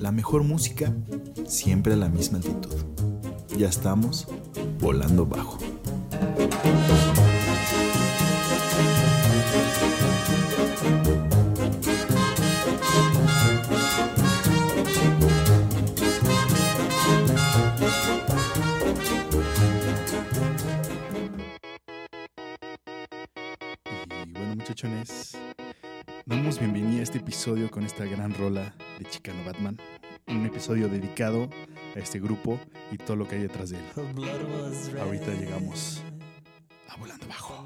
la mejor música siempre a la misma altitud. Ya estamos volando bajo. Y bueno muchachones, damos bienvenida a este episodio con esta gran rola de Chicano Batman, un episodio dedicado a este grupo y todo lo que hay detrás de él. Ahorita llegamos a Volando Bajo.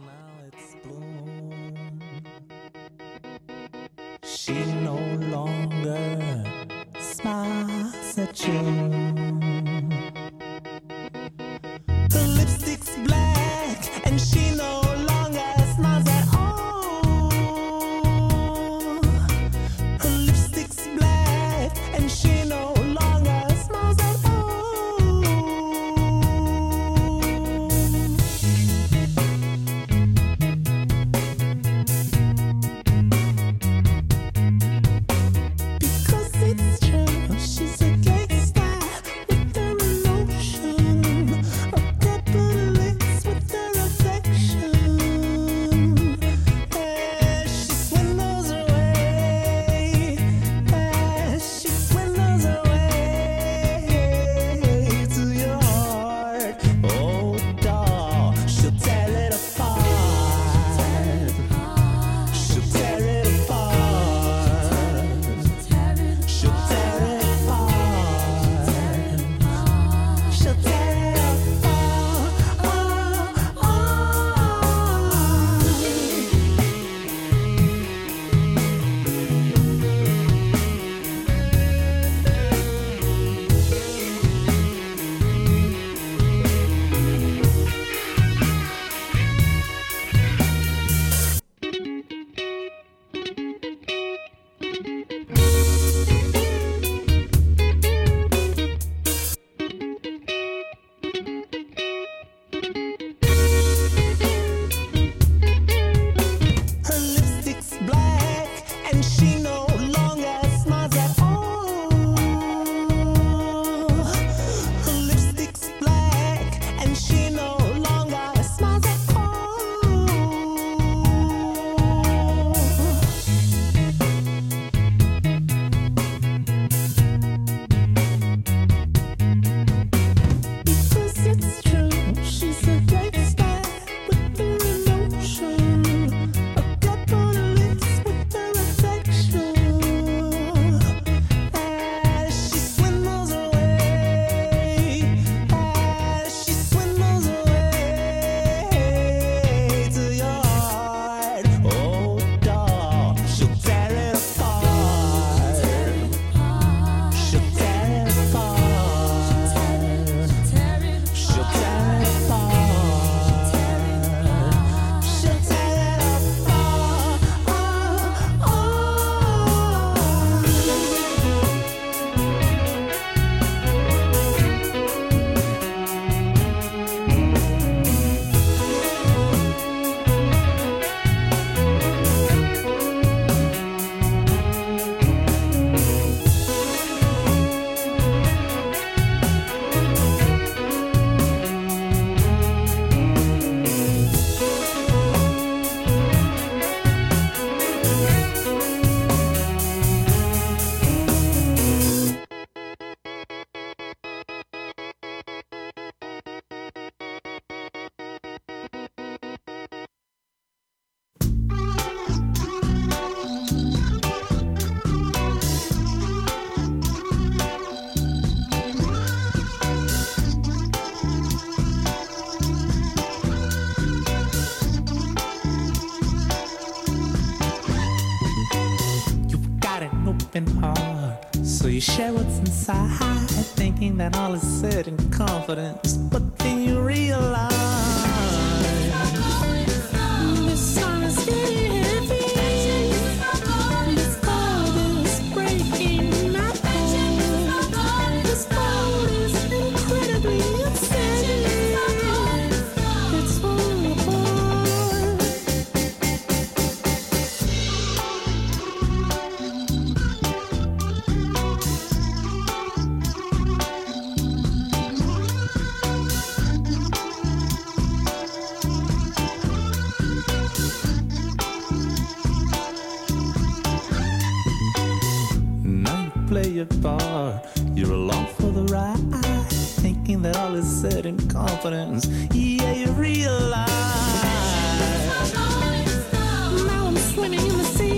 inside, thinking that all is said in confidence. You're along for the ride, thinking that all is said in confidence. Yeah, you realize. Now I'm swimming in the sea.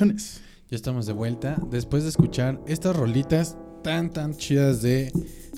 Ya estamos de vuelta. Después de escuchar estas rolitas tan, tan chidas de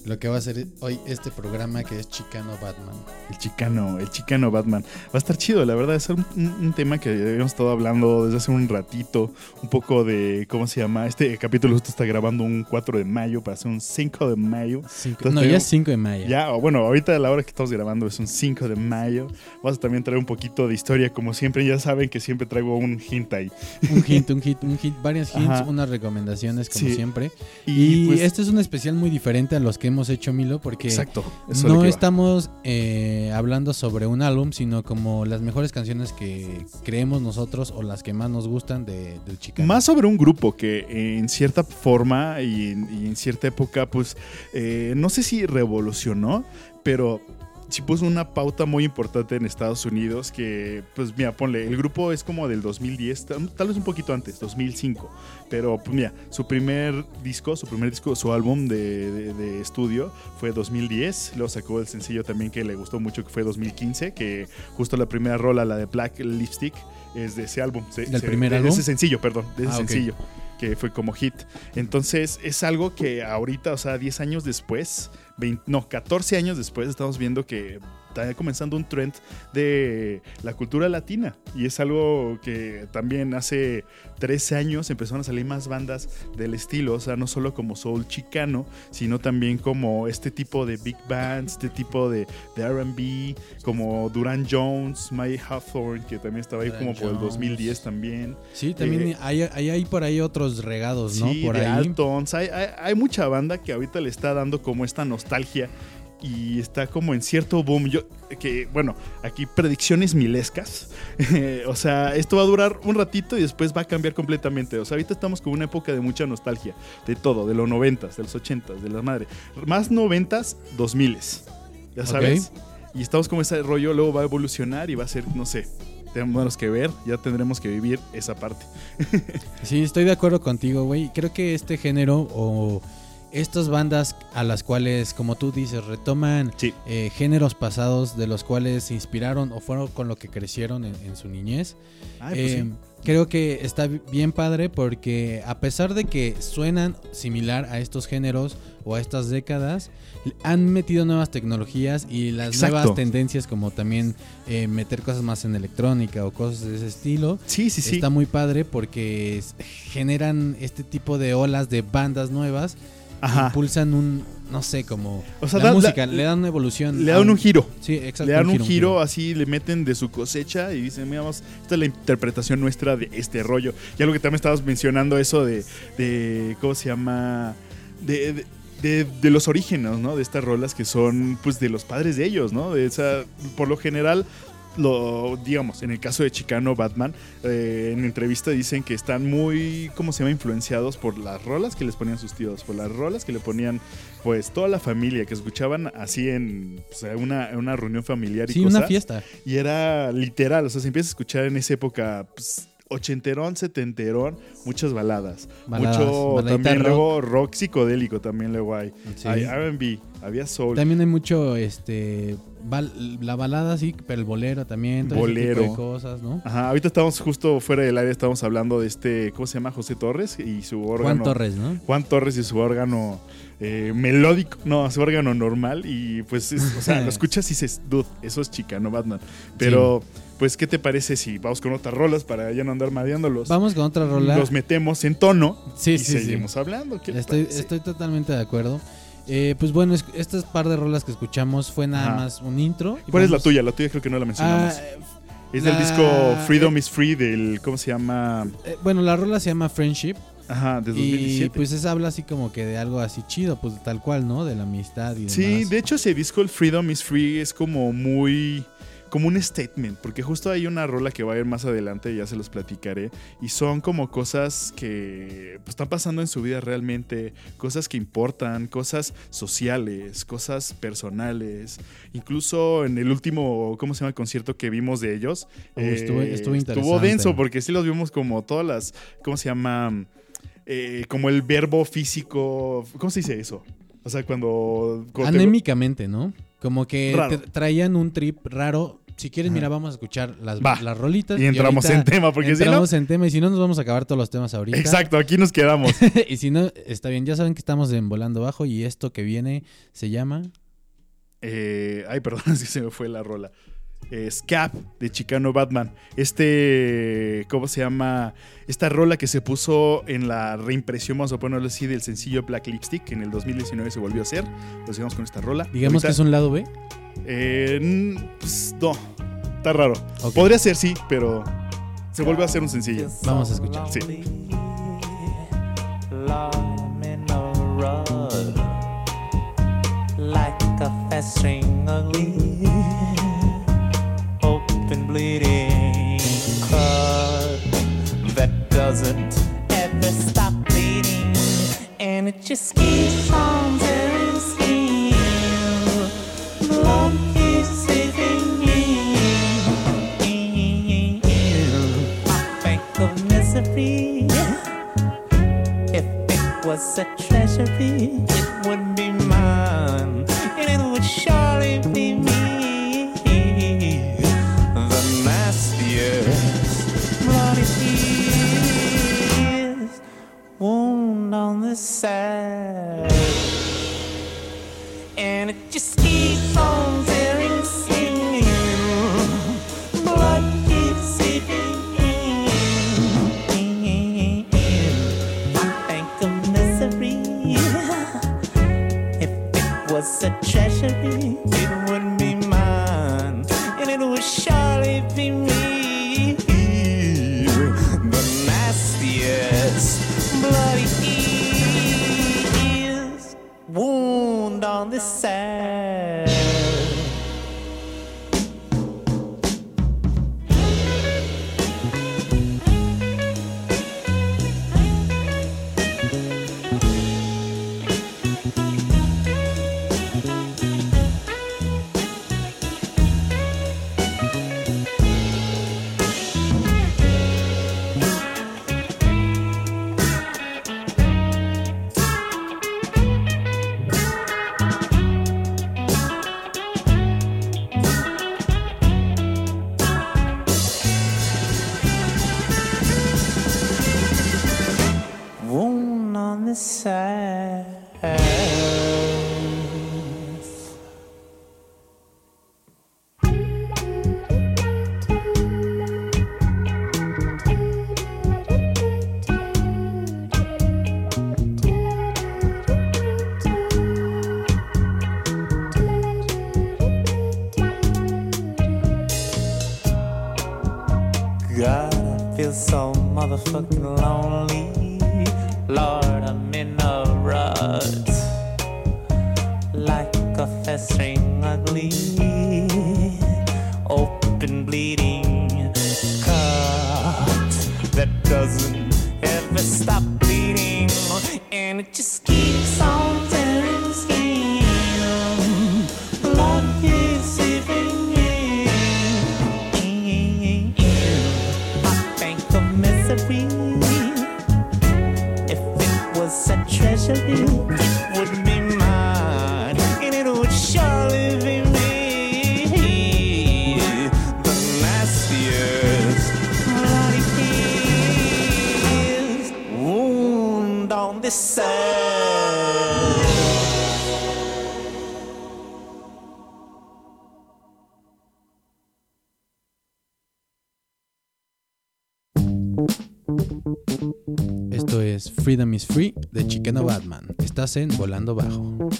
lo que va a ser hoy este programa que es Chicano Batman. Chicano, el chicano Batman. Va a estar chido, la verdad. Es un, un- tema que habíamos estado hablando desde hace un ratito. Un poco de, ¿cómo se llama? Este capítulo justo está grabando un 4 de mayo para ser un 5 de mayo. Cinco- Entonces no, ya es 5 de mayo. Ya, bueno, ahorita a la hora que estamos grabando es un 5 de mayo. Vamos a también traer un poquito de historia, como siempre. Ya saben que siempre traigo un hint ahí. Un hint, un hit, un hit, varios hints, Ajá. unas recomendaciones como Sí. siempre. Y, Y, pues, este es un especial muy diferente a los que hemos hecho, Milo, porque exacto. no estamos eh, hablando sobre un álbum, sino como las mejores canciones que creemos nosotros o las que más nos gustan de, del Chicano. Más sobre un grupo que eh, en cierta forma y en, y en cierta época, pues, eh, no sé si revolucionó, pero sí puso una pauta muy importante en Estados Unidos que, pues, mira, ponle, el grupo es como del 2010, tal, vez un poquito antes, 2005, pero, pues, mira, su primer disco, su primer disco, su álbum de, de- de estudio fue 2010, luego sacó el sencillo también que le gustó mucho, que fue 2015, que justo la primera rola, la de Black Lipstick, es de ese álbum. se- ¿Del se- primer de álbum? ese sencillo, perdón, de ese Ah, sencillo que fue como hit. Entonces es algo que ahorita, o sea, 10 años después, 20 no, 14 años después, estamos viendo que está comenzando un trend de la cultura latina. Y es algo que también hace 13 años empezaron a salir más bandas del estilo, o sea, no solo como soul chicano, sino también como este tipo de big bands, este tipo de, de RB, como Duran Jones, Mike Hawthorne, que también estaba ahí Duran como por el Jones. 2010 también. Sí, también Eh, hay, hay, hay por ahí otros regados, ¿no? Sí, por de ahí. Altones. Hay, hay- hay mucha banda que ahorita le está dando como esta nostalgia y está como en cierto boom. Yo, que, bueno, aquí predicciones milescas. o sea, esto va a durar un ratito y después va a cambiar completamente. O sea, ahorita estamos con una época de mucha nostalgia. De todo, de los noventas, de los ochentas, de la madre. Más noventas, dos miles. Ya sabes. Y estamos como ese rollo, luego va a evolucionar y va a ser, no sé. Tenemos que ver, ya tendremos que vivir esa parte. Sí, estoy de acuerdo contigo, güey. Creo que este género o estas bandas a las cuales, como tú dices, retoman Sí. eh, géneros pasados de los cuales se inspiraron o fueron con lo que crecieron en, en su niñez. Ay, pues Eh, sí. Creo que está bi- bien padre porque a pesar de que suenan similar a estos géneros o a estas décadas, han metido nuevas tecnologías y las Exacto. nuevas tendencias como también eh, meter cosas más en electrónica o cosas de ese estilo. Sí, sí, sí. Está muy padre porque generan este tipo de olas de bandas nuevas Ajá. impulsan un, no sé, como O sea, la da- música, le dan una evolución. Le dan un giro. Sí, exacto. Le dan un giro, así, le meten de su cosecha y dicen, mira, vamos, esta es la interpretación nuestra de este rollo. Y algo que también estabas mencionando, eso de, de ¿cómo se llama? De, de, de- de los orígenes, ¿no? De estas rolas que son, pues, de los padres de ellos, ¿no? De esa, por lo general, lo, digamos, en el caso de Chicano Batman, eh, en entrevista dicen que están muy, ¿cómo se llama? Influenciados por las rolas que les ponían sus tíos, por las rolas que le ponían, pues, toda la familia, que escuchaban así en pues, una, una reunión familiar y Sí, cosas. una fiesta. Y era literal, o sea, se empieza a escuchar en esa época, pues, ochenterón, setenterón, muchas baladas. Baladas, Mucho también rock. luego rock psicodélico también luego hay. Sí. Hay R&B, había soul. También hay mucho, este, bal- la balada sí, pero el bolero también, todo ese tipo Bolero. de cosas, ¿no? Ajá, ahorita estamos justo fuera del área, estamos hablando de este, ¿cómo se llama? José Torres y su órgano. Juan Torres, ¿no? Juan Torres y su órgano eh, melódico, no, su órgano normal y pues, es- o sea, lo escuchas y dices, dude, eso es Chicano Batman. Pero, pues, ¿qué te parece si vamos con otras rolas para ya no andar mareándolos? Vamos con otra rola. Los metemos en tono Sí, y sí, sí. seguimos hablando. ¿Qué les Estoy, estoy totalmente de acuerdo. Eh, pues bueno, es- estas par de rolas que escuchamos fue nada Ajá. más un intro. y ¿Cuál es la tuya? La tuya creo que no la mencionamos. Ah, es del disco Freedom is Free del, ¿cómo se llama? eh, bueno, la rola se llama Friendship. Ajá, de Y 2017. pues es habla así como que de algo así chido, pues tal cual, ¿no? De la amistad y Sí, demás. de hecho ese disco, el Freedom is Free, es como muy... como un statement, porque justo hay una rola que va a ir más adelante, ya se los platicaré, y son como cosas que pues, están pasando en su vida realmente, cosas que importan, cosas sociales, cosas personales, incluso en el último, ¿cómo se llama? concierto que vimos de ellos, estuvo- eh, estuvo estuvo interesante. denso, porque sí los vimos como todas las, ¿cómo se llama? Eh, como el verbo físico, ¿cómo se dice eso? O sea, cuando... cuando te- Anémicamente, ¿no? Como que te traían un trip raro. Si quieres, Ajá. mira, vamos a escuchar las, Va. las rolitas. Y entramos en tema, porque si no... entramos en tema y si no, nos vamos a acabar todos los temas ahorita. Exacto, aquí nos quedamos. y si no, está bien. Ya saben que estamos en Volando Bajo y esto que viene se llama... Eh, ay, perdón, es que se me fue la rola. Eh, Scap de Chicano Batman. Este, ¿cómo se llama? Esta rola que se puso en la reimpresión, vamos a ponerlo así, del sencillo Black Lipstick, que en el 2019 se volvió a hacer. Lo sigamos con esta rola. Digamos Ahorita- que es un lado B. Eh, pues, no, está raro. Podría ser, sí, pero se vuelve a hacer un sencillo. Vamos a escuchar. Sí. Like a festering bleeding cut that doesn't ever stop bleeding, and it just keeps on tearing skin. Blood is saving me. I think of misery. If it was a treasury, God, I feel so motherfucking lonely. Lord, I'm in a rut, like a festering ugly, open bleeding cut that doesn't Batman. Estás en Volando Bajo.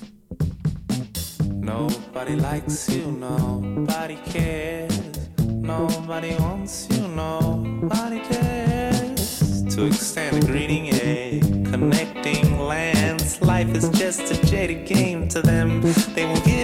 Nobody likes you, nobody cares. Nobody wants you, nobody cares. To extend a greeting, a connecting lands. Life is just a jaded game to them. They will give.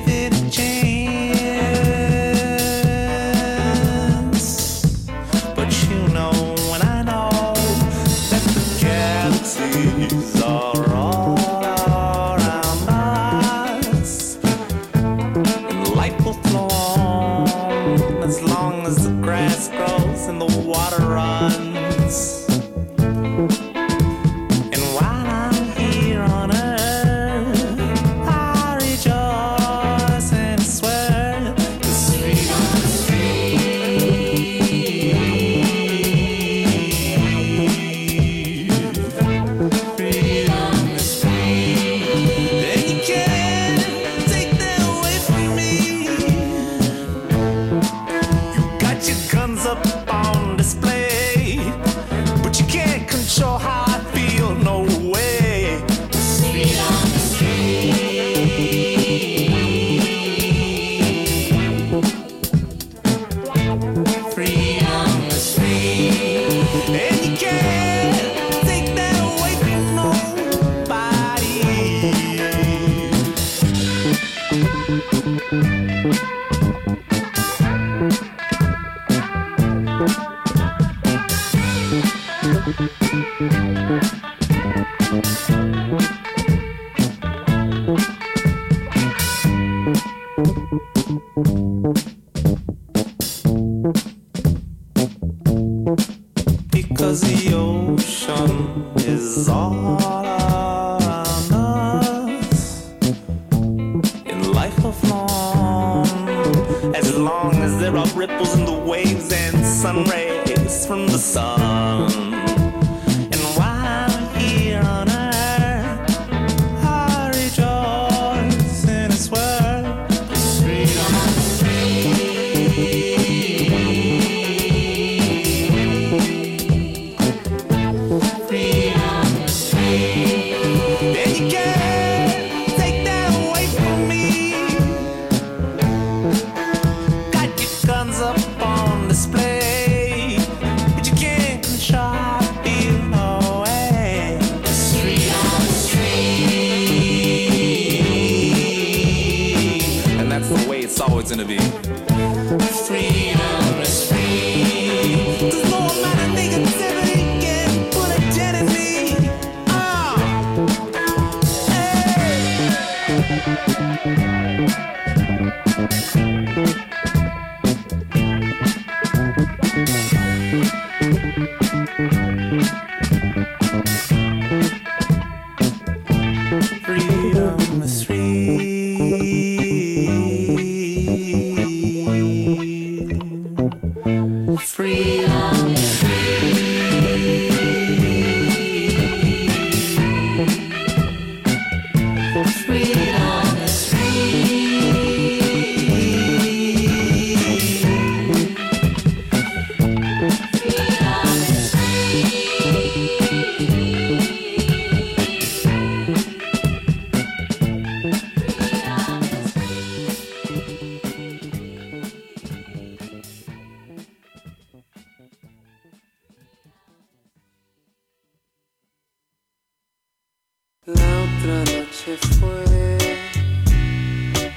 Otra noche fue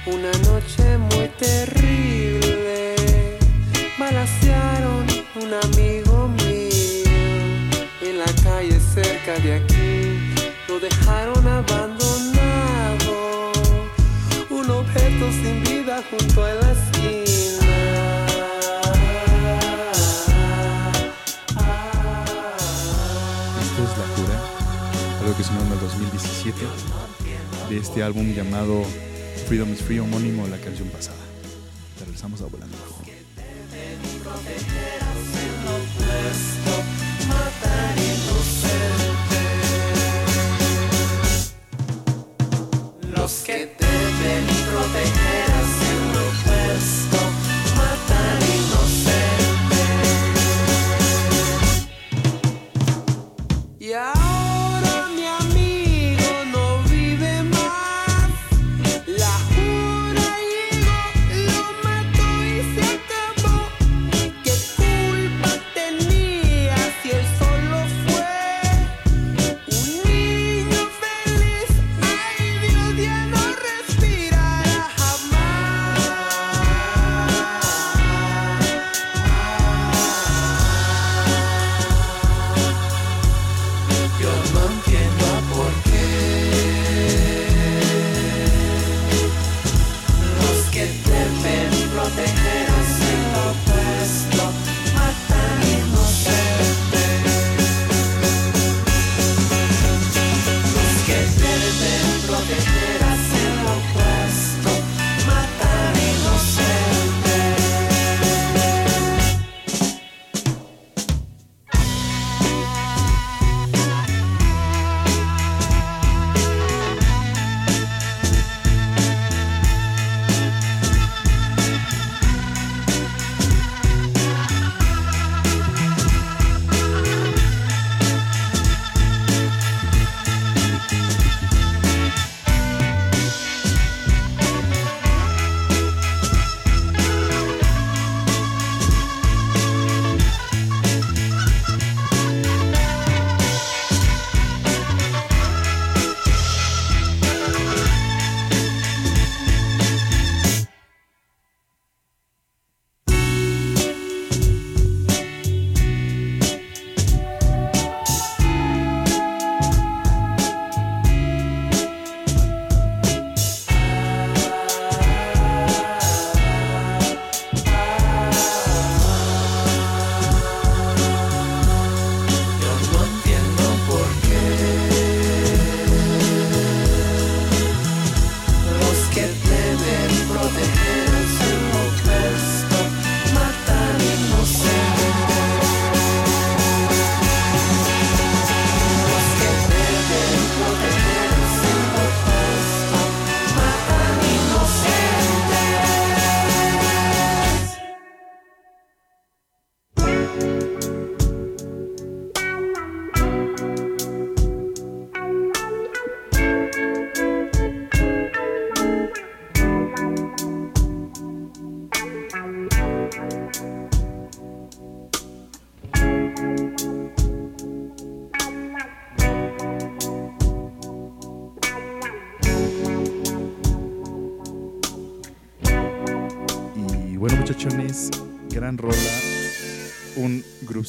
una noche muy terrible. Balacearon un amigo mío en la calle cerca de aquí. Lo dejaron abandonado, un objeto sin vida junto a la de este álbum llamado Freedom is Free, homónimo de la canción pasada.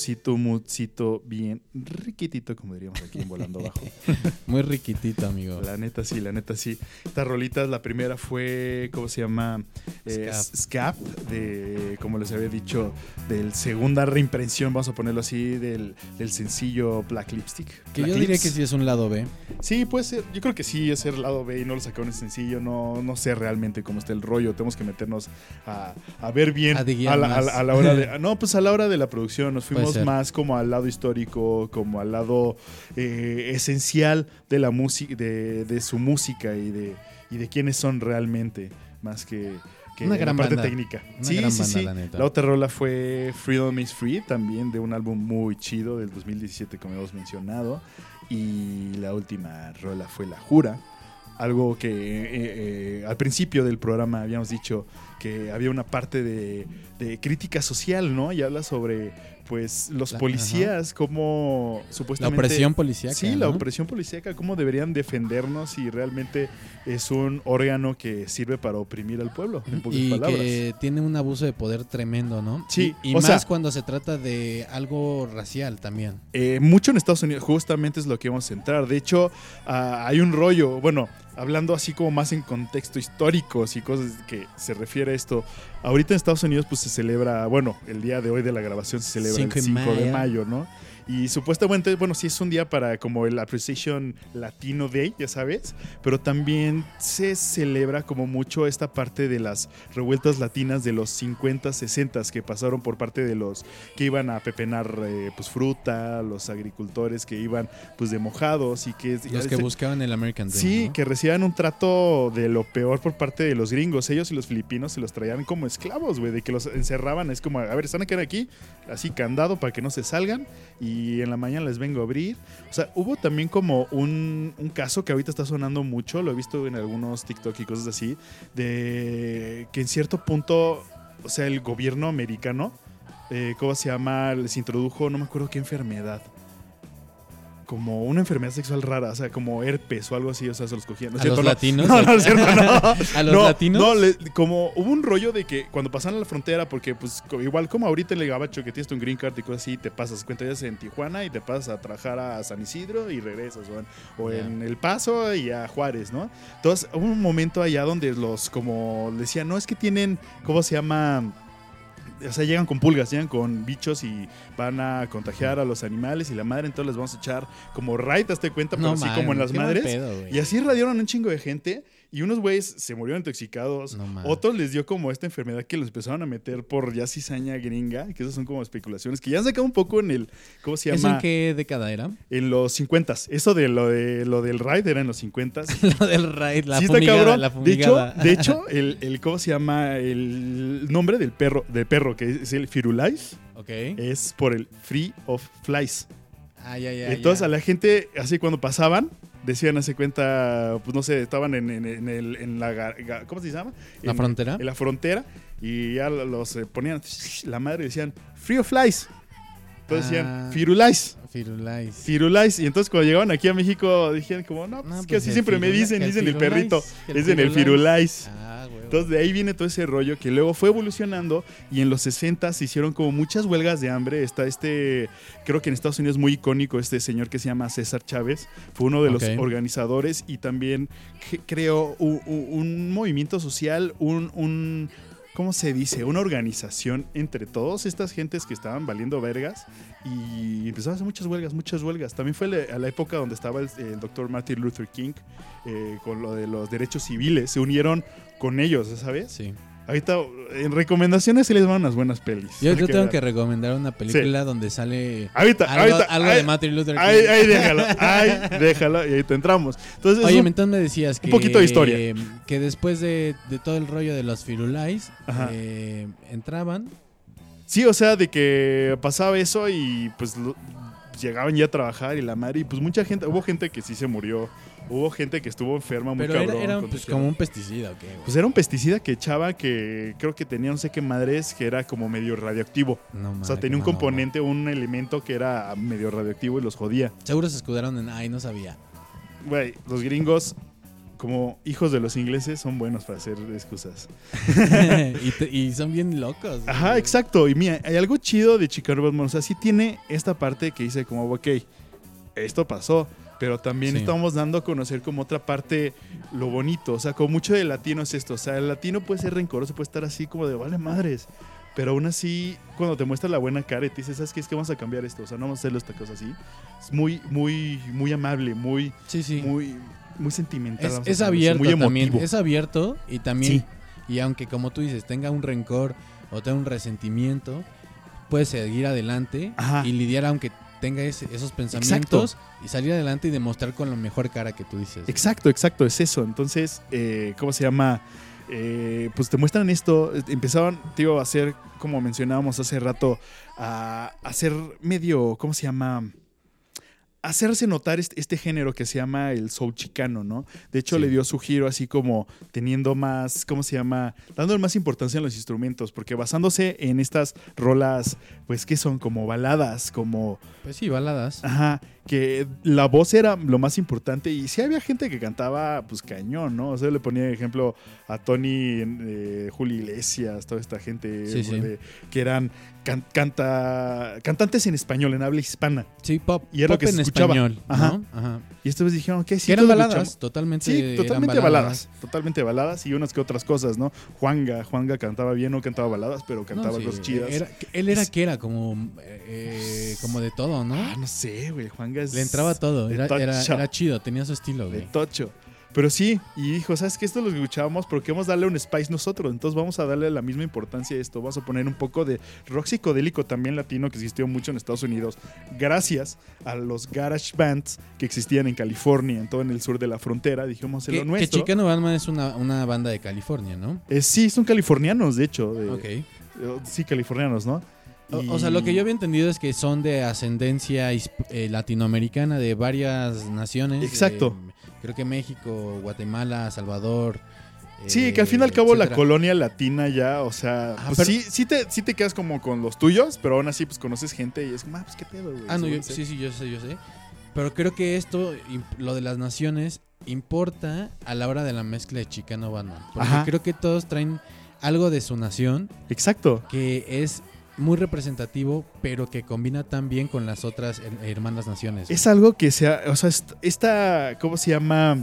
Grupcito, moodcito bien riquitito, como diríamos aquí en Volando Bajo. Muy riquitito, amigo. La neta sí, la neta sí. Estas rolitas, la primera fue, ¿cómo se llama? Eh, Scap. De, como les había dicho, del segunda reimpresión, vamos a ponerlo así, del, del sencillo Black Lipstick. Que Black yo diría que sí es un lado B. Sí, puede ser. Yo creo que sí, es el lado B y no lo sacaron en sencillo. No, no sé realmente cómo está el rollo. Tenemos que meternos a, a ver bien A a la, a la- hora de. No, pues a la hora de la producción. Nos fuimos más como al lado histórico, como al lado eh, esencial de la música, de, de su música y de, y de quiénes son realmente, más que. que Una la gran parte banda. técnica. Una sí, gran sí, banda, sí. la neta. La otra rola fue Freedom is Free, también de un álbum muy chido del 2017, como hemos mencionado. Y la última rola fue La Jura. Algo que eh, eh, al principio del programa habíamos dicho que había una parte de, de crítica social, ¿no? Y habla sobre pues los La- policías, como La supuestamente... opresión policíaca. Sí, la opresión policíaca, cómo deberían defendernos si realmente es un órgano que sirve para oprimir al pueblo, en pocas Y palabras. que tiene un abuso de poder tremendo, ¿no? Sí, Y, más sea- cuando se trata de algo racial también. Eh, mucho en Estados Unidos, justamente es lo que vamos a entrar. De hecho, ah, hay un rollo, bueno, hablando así como más en contexto históricos y cosas que se refiere a esto. Ahorita en Estados Unidos, pues se celebra, bueno, el día de hoy de la grabación se celebra Cinco el de 5 de mayo, ¿no? Y supuestamente, bueno, sí es un día para como el Appreciation Latino Day, ya sabes, pero también se celebra como mucho esta parte de las revueltas latinas de los 50, 60 que pasaron por parte de los que iban a pepenar eh, pues fruta, los agricultores que iban pues de mojados y que Los que se- buscaban el American Dream. Sí, ¿no? que recibían un trato de lo peor por parte de los gringos. Ellos y los filipinos se los traían como esclavos, güey, de que los encerraban. Es como, a ver, están a quedar aquí, así candado para que no se salgan y en la mañana les vengo a abrir. O sea, hubo también como un, un caso que ahorita está sonando mucho, lo he visto en algunos TikTok y cosas así, de que en cierto punto, o sea, el gobierno americano, eh, ¿cómo se llama? Les introdujo, no me acuerdo qué enfermedad. Como una enfermedad sexual rara, o sea, como herpes o algo así, o sea, se los cogían. ¿no es ¿A los? No. latinos? No, no es cierto, no. ¿A los no, latinos? No, le- como hubo un rollo de que cuando pasan a la frontera, porque pues igual como ahorita en el gabacho que tienes tu green card y cosas así, te pasas cuenta días en Tijuana y te pasas a trabajar a San Isidro y regresas, o en El Paso y a Juárez, ¿no? Entonces hubo un momento allá donde los, como decían, no, es que tienen, ¿cómo se llama? O sea, llegan con pulgas, llegan con bichos y van a contagiar a los animales y la madre, entonces les vamos a echar como raid, hazte cuenta, pero así como en las madres. pedo. Y así radiaron un chingo de gente y unos güeyes se murieron intoxicados. No. Otros les dio como esta enfermedad que los empezaron a meter por ya cizaña gringa, que esas son como especulaciones, que ya han sacado un poco en el, ¿cómo se ¿Eso llama? en qué década era? En los 50 Eso de lo, de lo del raid era en los 50 Lo del raid, la sí está fumigada, cabrón. la de hecho, fumigada. de hecho el, el, ¿cómo se llama? El nombre del perro, del perro, que es el Firulais, ok. es por el Free of Flies. Ah, ya, ya, Entonces ya. a la gente, así cuando pasaban, decían, hace cuenta, pues no sé, estaban en, en- en el, en la, ¿cómo se llama? ¿La En- frontera? En la frontera y ya los eh, ponían, la madre decían, free of flies. Entonces Ah. decían, firulais, Firulais. firulais. Y entonces cuando llegaban aquí a México, dijeron como, no, pues No, es que pues así siempre me dicen, el dicen el perrito, el dicen el firulais. Ah. Entonces de ahí viene todo ese rollo que luego fue evolucionando y en los 60 se hicieron como muchas huelgas de hambre. Está este, creo que en Estados Unidos muy icónico este señor que se llama César Chávez. Fue uno de los organizadores y también creó un, un- un movimiento social, un, un- ¿cómo se dice? Una organización entre todas estas gentes que estaban valiendo vergas y empezaron a hacer muchas huelgas, muchas huelgas. También fue a la época donde estaba el, el doctor Martin Luther King eh, con lo de los derechos civiles. Se unieron con ellos, ¿sabes? Sí. Ahorita, en recomendaciones sí les van unas buenas pelis. Yo, yo tengo ver. que recomendar una película donde sale Ahorita, algo, ahorita. algo ahí, de Martin Luther King. ahí, ahí déjalo, ahí déjalo y ahí te entramos. Entonces, Oye, es un- entonces me decías que... poquito de historia. Que después de, de todo el rollo de los firulais, eh, entraban... sí, o sea, de que pasaba eso y pues lo- llegaban ya a trabajar y la madre, y pues mucha gente, hubo gente que sí se murió, hubo gente que estuvo enferma muy Pero era, cabrón. era, pues, como un pesticida, ¿o qué, güey? Pues era un pesticida que echaba que creo que tenía no sé qué madres, que era como medio radioactivo. No, O madre, sea, tenía un componente, un elemento que era medio radioactivo y los jodía. Seguro se escudaron en... Ay, no sabía. Güey, los gringos, como hijos de los ingleses, son buenos para hacer excusas. y, te- y son bien locos. Ajá, güey. exacto. Y mira, hay algo chido de Chicago Batman. O sea, sí tiene esta parte que dice como, ok, esto pasó. Pero también Sí. estamos dando a conocer como otra parte lo bonito. O sea, como mucho de latino es esto. O sea, el latino puede ser rencoroso, puede estar así como de, vale madres. Pero aún así, cuando te muestra la buena cara y te dice, ¿sabes qué? Es que vamos a cambiar esto. O sea, no vamos a hacerlo esta cosa así. Es muy, muy, muy amable, muy, Sí, sí. muy, muy sentimental. es, es abierto muy también. Es abierto y también... Sí. Y aunque, como tú dices, tenga un rencor o tenga un resentimiento, puede seguir adelante Ajá. y lidiar aunque tenga ese- esos pensamientos y salir adelante y demostrar con la mejor cara que tú dices. Exacto, exacto, es eso. Entonces, eh, ¿cómo se llama? Eh, pues te muestran esto. Empezaban, tío, a hacer, como mencionábamos hace rato, a hacer medio, ¿cómo se llama? Hacerse notar este, este género que se llama el soul chicano, ¿no? De hecho, Sí. le dio su giro así como teniendo más, ¿cómo se llama? Dándole más importancia a los instrumentos, porque basándose en estas rolas, pues que son como baladas, como, Pues sí, baladas. ajá, que la voz era lo más importante y sí había gente que cantaba, pues cañón, ¿no? O sea, le ponía ejemplo a Tony, eh, Julio Iglesias, toda esta gente Sí, sí. de- que eran can- canta, cantantes en español, en habla hispana. Sí, pop, Y era lo pop que se en escuchaba. español. Ajá. ¿no? Ajá. Y esta vez dijeron que sí, eran baladas, totalmente. Sí, eran totalmente baladas. Totalmente baladas y unas que otras cosas, ¿no? Juanga, Juanga cantaba bien, no cantaba baladas, pero No, cantaba sí, cosas chidas. era- él era que era como, eh, como de todo, ¿no? Ah, no sé, güey. Juanga es. Le entraba todo, de era, era, tocho. era chido, tenía su estilo, De güey. tocho. Pero sí, y dijo, ¿sabes qué? Esto lo escuchábamos porque queremos darle un spice nosotros. Entonces vamos a darle la misma importancia a esto. Vamos a poner un poco de rock psicodélico también latino que existió mucho en Estados Unidos. Gracias a los garage bands que existían en California, en todo en el sur de la frontera. Dijimos, Que, lo que nuestro. Chicano Batman es una, una banda de California, ¿no? Eh, sí, son californianos, de hecho. de- Ok. eh, sí, californianos, ¿no? O, Y- o sea, lo que yo había entendido es que son de ascendencia eh, latinoamericana de varias naciones. Exacto. eh, creo que México, Guatemala, Salvador. Sí, que al fin y al cabo la colonia latina ya, o sea, Ah, pues pero- sí, sí te, sí te quedas como con los tuyos, pero aún así pues conoces gente y es como, ah, pues qué pedo, güey. Ah, no, yo- sí, sí, yo sé, yo sé. Pero creo que esto, lo de las naciones, importa a la hora de la mezcla de Chicano Batman. Porque Ajá. creo que todos traen algo de su nación Exacto. que es muy representativo, pero que combina tan bien con las otras her- hermanas naciones. Es algo que sea, o sea, est- esta, ¿cómo se llama?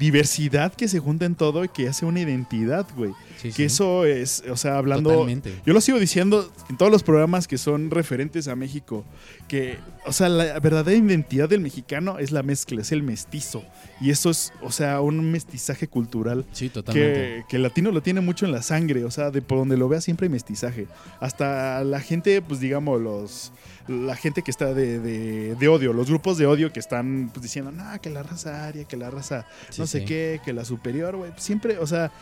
Diversidad que se junta en todo y que hace una identidad, güey. Sí, Que sí, eso es, o sea, hablando... Totalmente. Yo lo sigo diciendo en todos los programas que son referentes a México, que, o sea, la verdadera identidad del mexicano es la mezcla, es el mestizo. Y eso es, o sea, un mestizaje cultural Sí, totalmente. que, que el latino lo tiene mucho en la sangre, o sea, de por donde lo vea siempre hay mestizaje. Hasta la gente, pues digamos, los la gente que está de, de- de odio, los grupos de odio que están pues, diciendo, no, que la raza aria, que la raza Sí, no sé sí. qué, que la superior, güey. Siempre, o sea,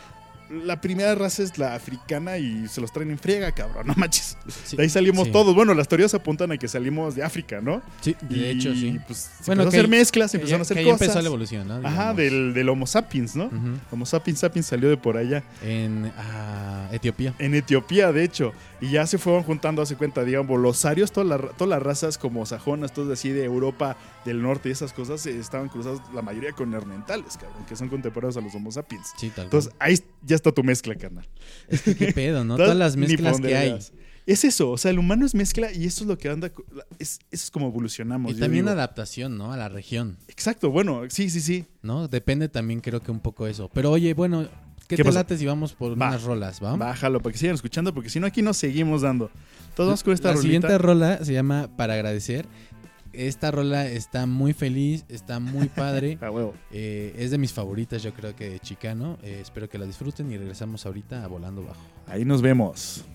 la primera raza es la africana y se los traen en friega, cabrón, no manches. Sí, De ahí salimos sí. todos. Bueno, las teorías apuntan a que salimos de África, ¿no? Sí, de Y, hecho, sí. Pues se Bueno, empezaron a hacer mezclas, se empezaron ya- a hacer que ahí cosas. empezó la evolución, ¿no? Ajá, del, del Homo sapiens, ¿no? Homo sapiens sapiens salió de por allá. En ah, Etiopía. En Etiopía, de hecho. Y ya se fueron juntando, hace cuenta, digamos, los arios, todas las, todas las razas como sajonas, todas así de Europa del Norte y esas cosas, eh, estaban cruzadas la mayoría con neandertales, cabrón, que son contemporáneos a los Homo sapiens. Sí, tal cual. Entonces, ahí ya está tu mezcla, carnal. Es que qué pedo, ¿no? Todas las mezclas que hay. Es eso, o sea, el humano es mezcla y eso es lo que anda, es, eso es como evolucionamos. Y también digo. adaptación, ¿no? A la región, Exacto, bueno, sí, sí, sí. ¿no? Depende también, creo que un poco eso. Pero oye, bueno, ¿qué, ¿Qué te late si vamos por Va. unas rolas, va? Bájalo para que sigan escuchando, porque si no, aquí nos seguimos dando. Vamos con esta la rolita. siguiente rola se llama Para agradecer. Esta rola está muy feliz, está muy padre. Ah, huevo. eh, es de mis favoritas, yo creo que de Chicano. Eh, espero que la disfruten y regresamos ahorita a Volando Bajo. Ahí nos vemos.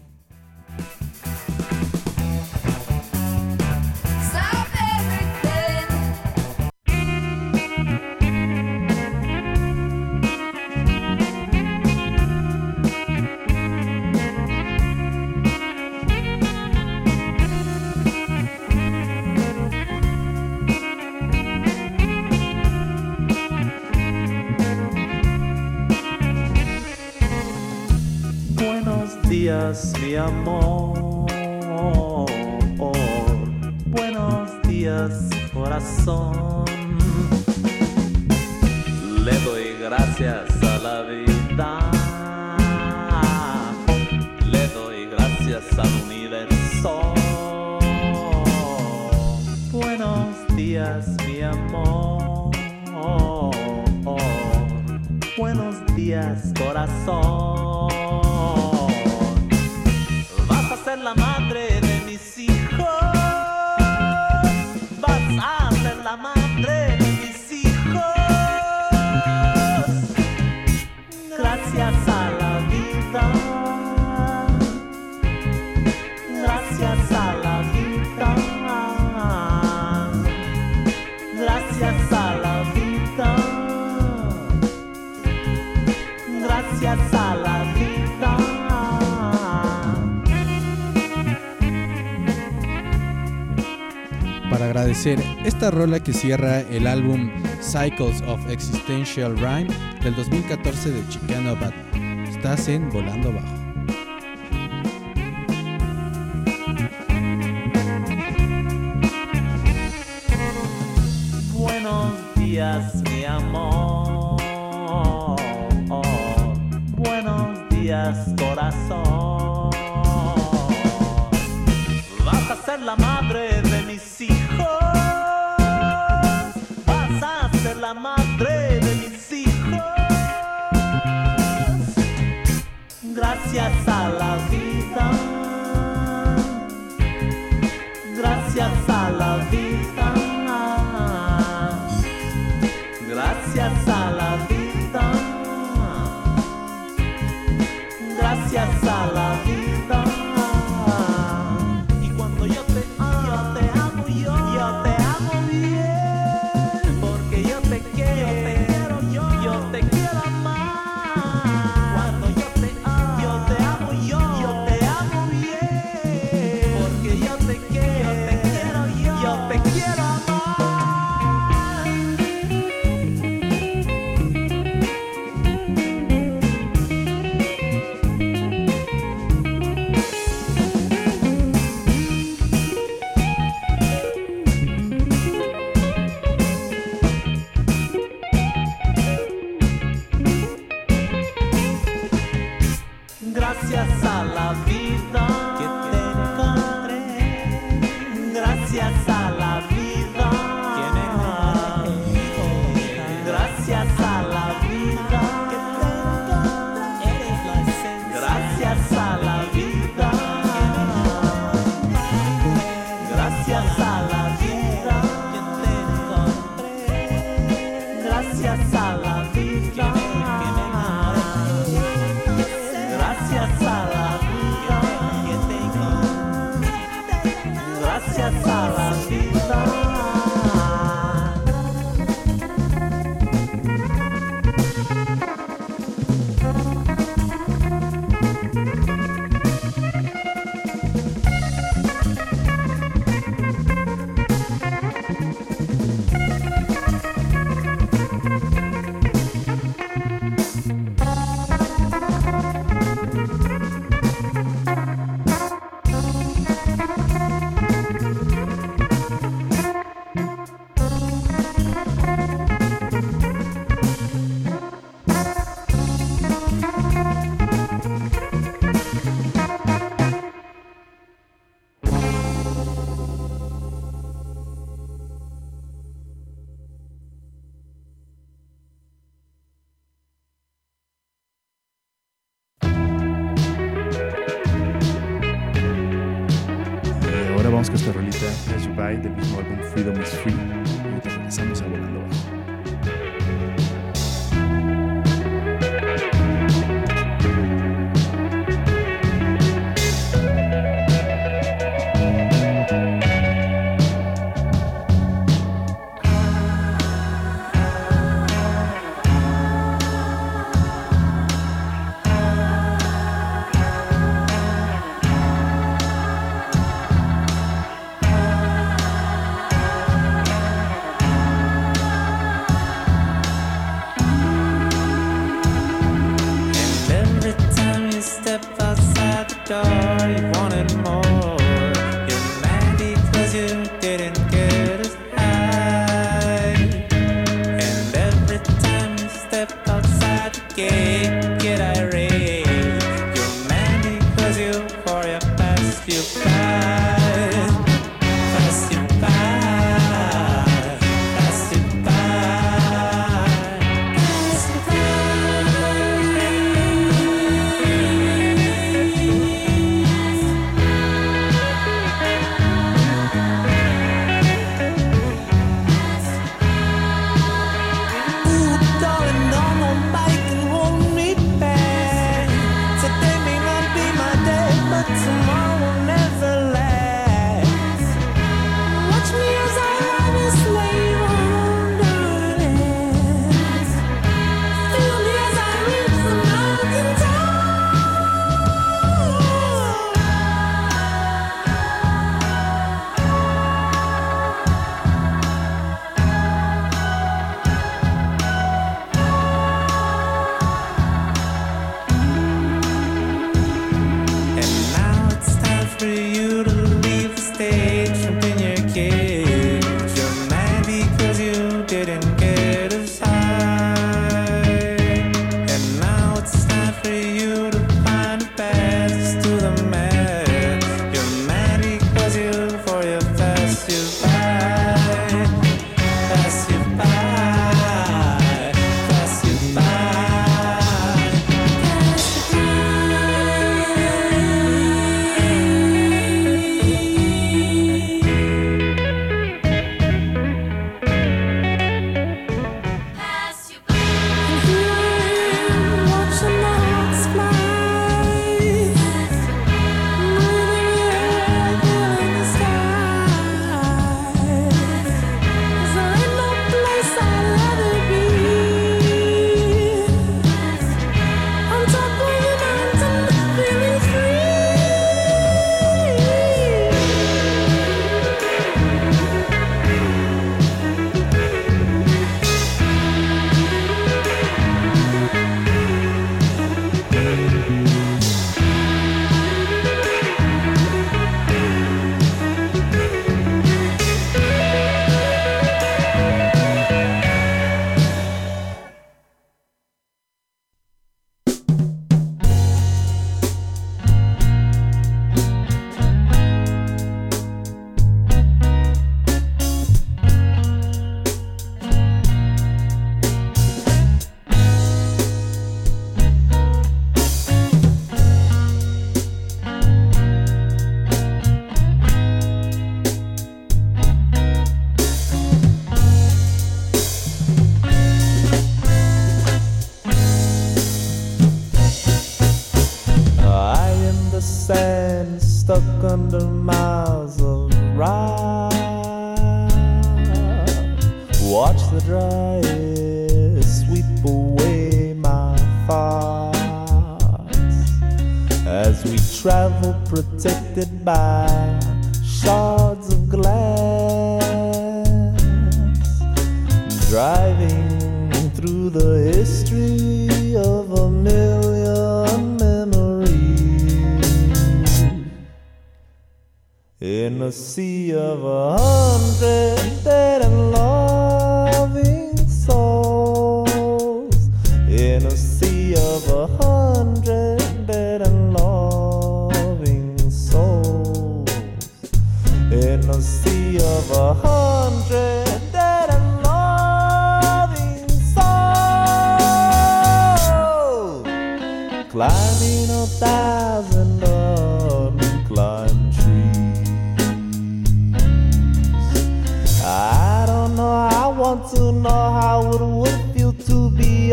Amor. Buenos días, corazón. Le doy gracias a la vida. Le doy gracias al universo. Buenos días, mi amor. Buenos días, corazón. agradecer esta rola que cierra el álbum Cycles of Existential Rhyme del 2014 de Chicano Batman. Estás en Volando Bajo. Buenos días, mi amor. Buenos días. madre de mis hijos. Gracias a la. esta rolita, As You Buy, del mismo álbum Freedom is Free.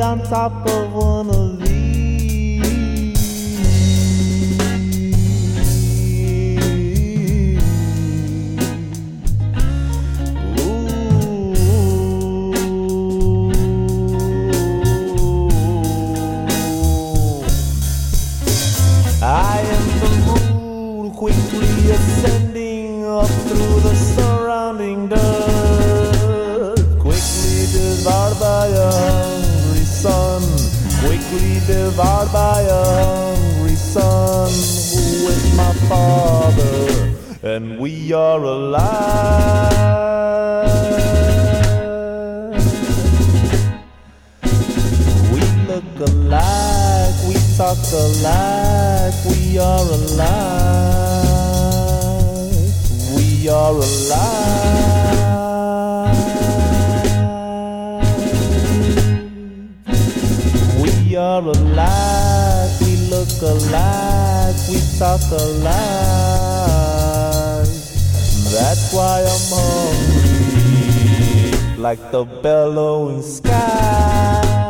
On top of one of. then we are alive. We look alike, we talk alike, we are alive. We are alive. are alive, we look alike, we talk alike. That's why I'm hungry, like the bellowing sky.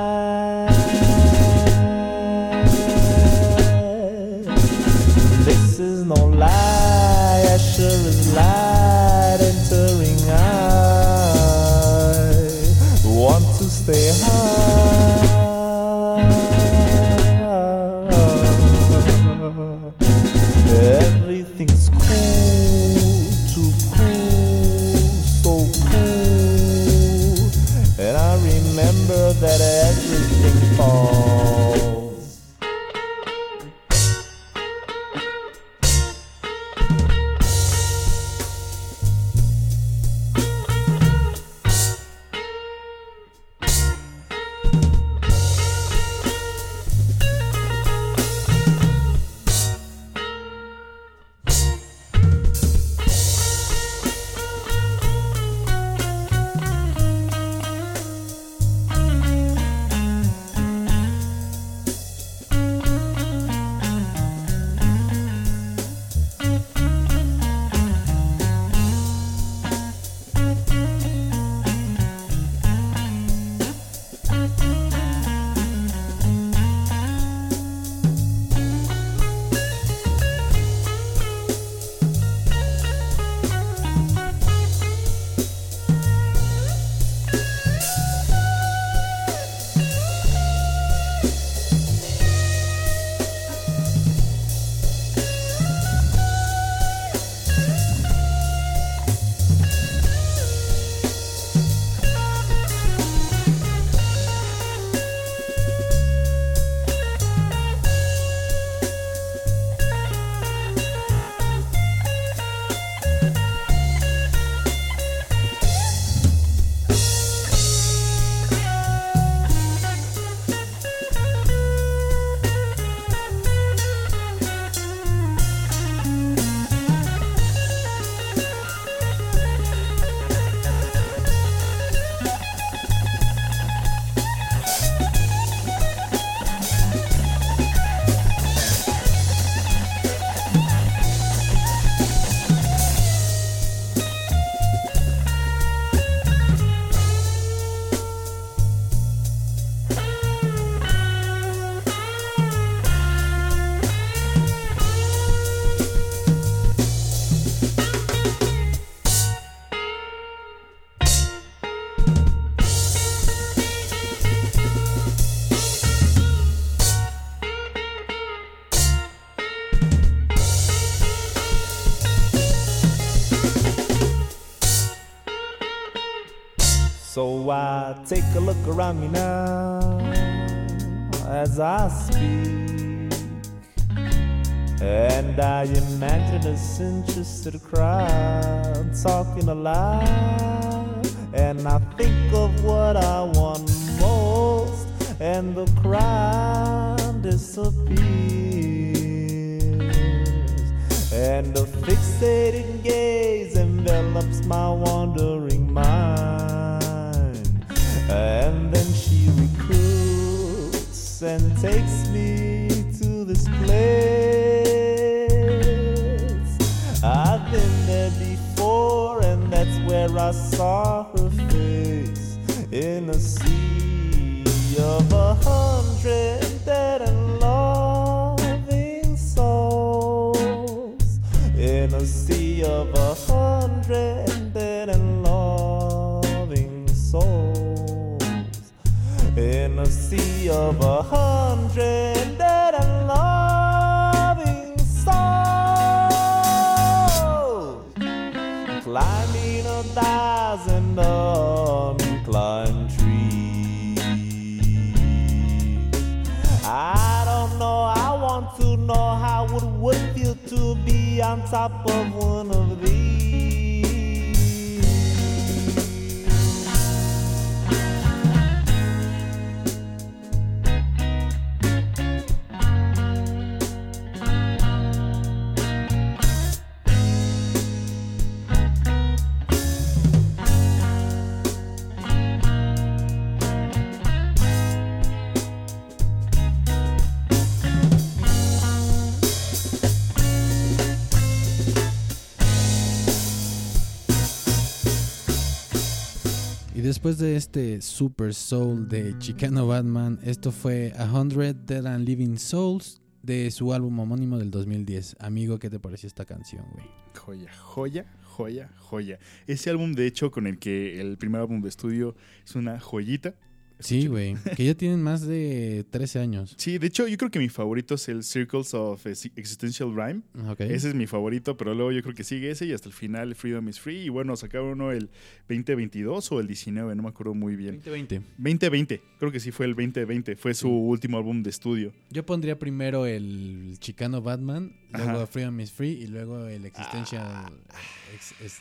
Take a look around me now as I speak. And I imagine a interested crowd talking aloud. And I think of what I want most, and the crowd disappears. And a fixated gaze envelops my wandering where I saw her face in a sea on top of one después de este Super Soul de Chicano Batman, esto fue A Hundred Dead and Living Souls de su álbum homónimo del 2010. Amigo, ¿qué te pareció esta canción, güey? Joya, joya, joya, joya. Ese álbum, de hecho, con el que el primer álbum de estudio es una joyita. Sí, güey. Que ya tienen más de 13 años. Sí, de hecho, yo creo que mi favorito es el Circles of Ex- Existential Rhyme. Ok. Ese es mi favorito, pero luego yo creo que sigue ese y hasta el final Freedom is Free. Y bueno, sacaron uno el 2022 o el 19, no me acuerdo muy bien. 2020. 2020, creo que sí fue el 2020, fue su último álbum de estudio. Yo pondría primero el Chicano Batman, luego Ajá. Freedom is Free y luego el Existential ex- es-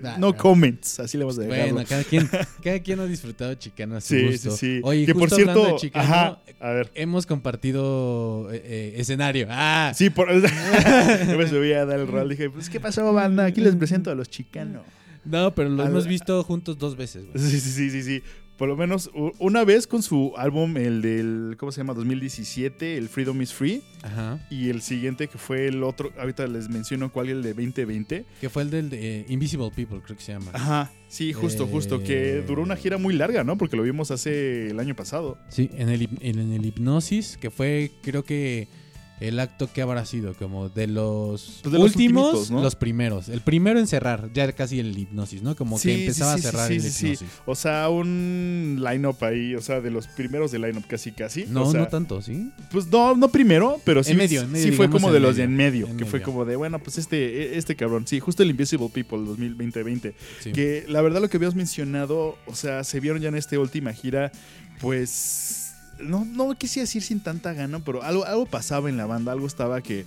Ya, no comments, así le vamos a dejarlo. Bueno, cada quien, cada quien ha disfrutado Chicano a su sí, gusto. sí, sí. Oye, que por hablando cierto, de Chicano, ajá, a ver. hemos compartido eh, eh, escenario. Ah, Sí, por, yo me subí a dar el rol. Dije, pues, ¿qué pasó, banda? Aquí les presento a los chicanos. no, pero lo Al- hemos visto juntos dos veces, güey. Sí, sí, sí, sí, sí. Por lo menos una vez con su álbum, el del, ¿cómo se llama? 2017, el Freedom is Free. Ajá. Y el siguiente que fue el otro, ahorita les menciono cuál, el de 2020. Que fue el del de, eh, Invisible People, creo que se llama. Ajá, sí, justo, justo. Que Eh. duró una gira muy larga, ¿no? Porque lo vimos hace el año pasado. Sí, en el, en el Hipnosis, que fue, creo que el acto que habrá sido, como de los Pues de los últimos, ultimitos, ¿no? los primeros. El primero en cerrar, ya casi el Hipnosis, ¿no? Como Sí, que empezaba sí, sí, a cerrar el sí, sí. Hipnosis. O sea, un line-up ahí, o sea, de los primeros del line-up casi, casi. No, o sea, no tanto, ¿sí? Pues no, no primero, pero sí, En medio, en medio, sí fue como de los de en medio, En que fue como de, bueno, pues este, este cabrón, sí, justo el Invisible People 2020 Sí. que la verdad lo que habíamos mencionado, o sea, se vieron ya en esta última gira, pues, no, no quisiera decir sin tanta gana, pero algo, algo pasaba en la banda, algo estaba que,